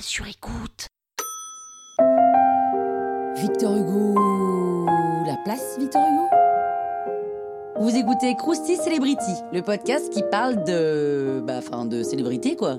sur écoute. Victor Hugo. La place, Victor Hugo Vous écoutez Krusty Celebrity, le podcast qui parle de. Bah, enfin, de célébrité, quoi.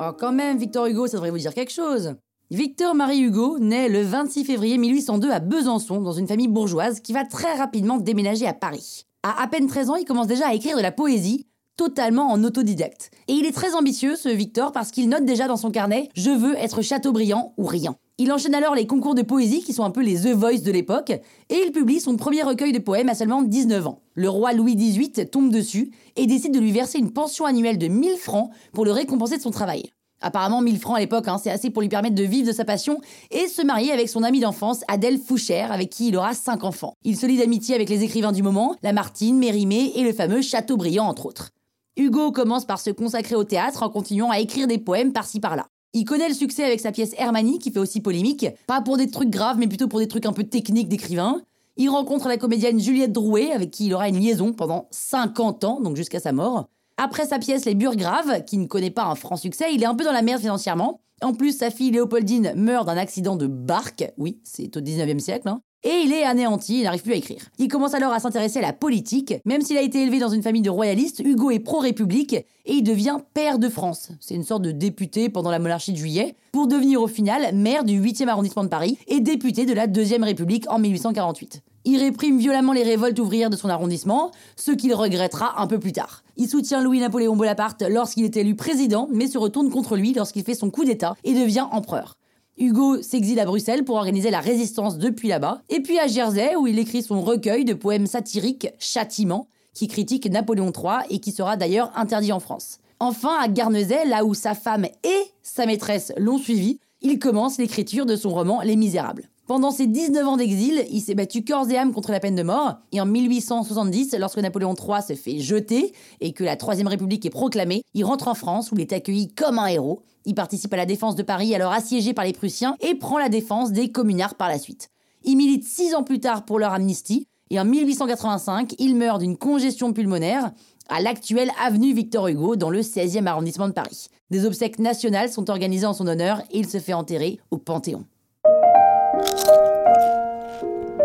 Oh, quand même, Victor Hugo, ça devrait vous dire quelque chose. Victor Marie Hugo naît le 26 février 1802 à Besançon, dans une famille bourgeoise qui va très rapidement déménager à Paris. À à peine 13 ans, il commence déjà à écrire de la poésie, totalement en autodidacte. Et il est très ambitieux, ce Victor, parce qu'il note déjà dans son carnet Je veux être Chateaubriand ou rien. Il enchaîne alors les concours de poésie qui sont un peu les The Voice de l'époque, et il publie son premier recueil de poèmes à seulement 19 ans. Le roi Louis XVIII tombe dessus et décide de lui verser une pension annuelle de 1000 francs pour le récompenser de son travail. Apparemment, 1000 francs à l'époque, hein, c'est assez pour lui permettre de vivre de sa passion et se marier avec son amie d'enfance, Adèle Fouchère, avec qui il aura 5 enfants. Il se lie d'amitié avec les écrivains du moment, Lamartine, Mérimée et le fameux Chateaubriand, entre autres. Hugo commence par se consacrer au théâtre en continuant à écrire des poèmes par-ci par-là. Il connaît le succès avec sa pièce Hermanie, qui fait aussi polémique, pas pour des trucs graves, mais plutôt pour des trucs un peu techniques d'écrivain. Il rencontre la comédienne Juliette Drouet, avec qui il aura une liaison pendant 50 ans, donc jusqu'à sa mort. Après sa pièce Les Burgraves, qui ne connaît pas un franc succès, il est un peu dans la merde financièrement. En plus, sa fille Léopoldine meurt d'un accident de barque. Oui, c'est au 19e siècle. Hein. Et il est anéanti, il n'arrive plus à écrire. Il commence alors à s'intéresser à la politique. Même s'il a été élevé dans une famille de royalistes, Hugo est pro-république et il devient père de France. C'est une sorte de député pendant la monarchie de juillet, pour devenir au final maire du 8e arrondissement de Paris et député de la Deuxième République en 1848. Il réprime violemment les révoltes ouvrières de son arrondissement, ce qu'il regrettera un peu plus tard. Il soutient Louis-Napoléon Bonaparte lorsqu'il est élu président, mais se retourne contre lui lorsqu'il fait son coup d'État et devient empereur. Hugo s'exile à Bruxelles pour organiser la résistance depuis là-bas, et puis à Jersey où il écrit son recueil de poèmes satiriques Châtiment, qui critique Napoléon III et qui sera d'ailleurs interdit en France. Enfin, à Garnezet, là où sa femme et sa maîtresse l'ont suivi, il commence l'écriture de son roman Les Misérables. Pendant ses 19 ans d'exil, il s'est battu corps et âme contre la peine de mort, et en 1870, lorsque Napoléon III se fait jeter et que la Troisième République est proclamée, il rentre en France où il est accueilli comme un héros. Il participe à la défense de Paris alors assiégé par les Prussiens et prend la défense des communards par la suite. Il milite six ans plus tard pour leur amnistie, et en 1885, il meurt d'une congestion pulmonaire à l'actuelle avenue Victor Hugo dans le 16e arrondissement de Paris. Des obsèques nationales sont organisées en son honneur et il se fait enterrer au Panthéon.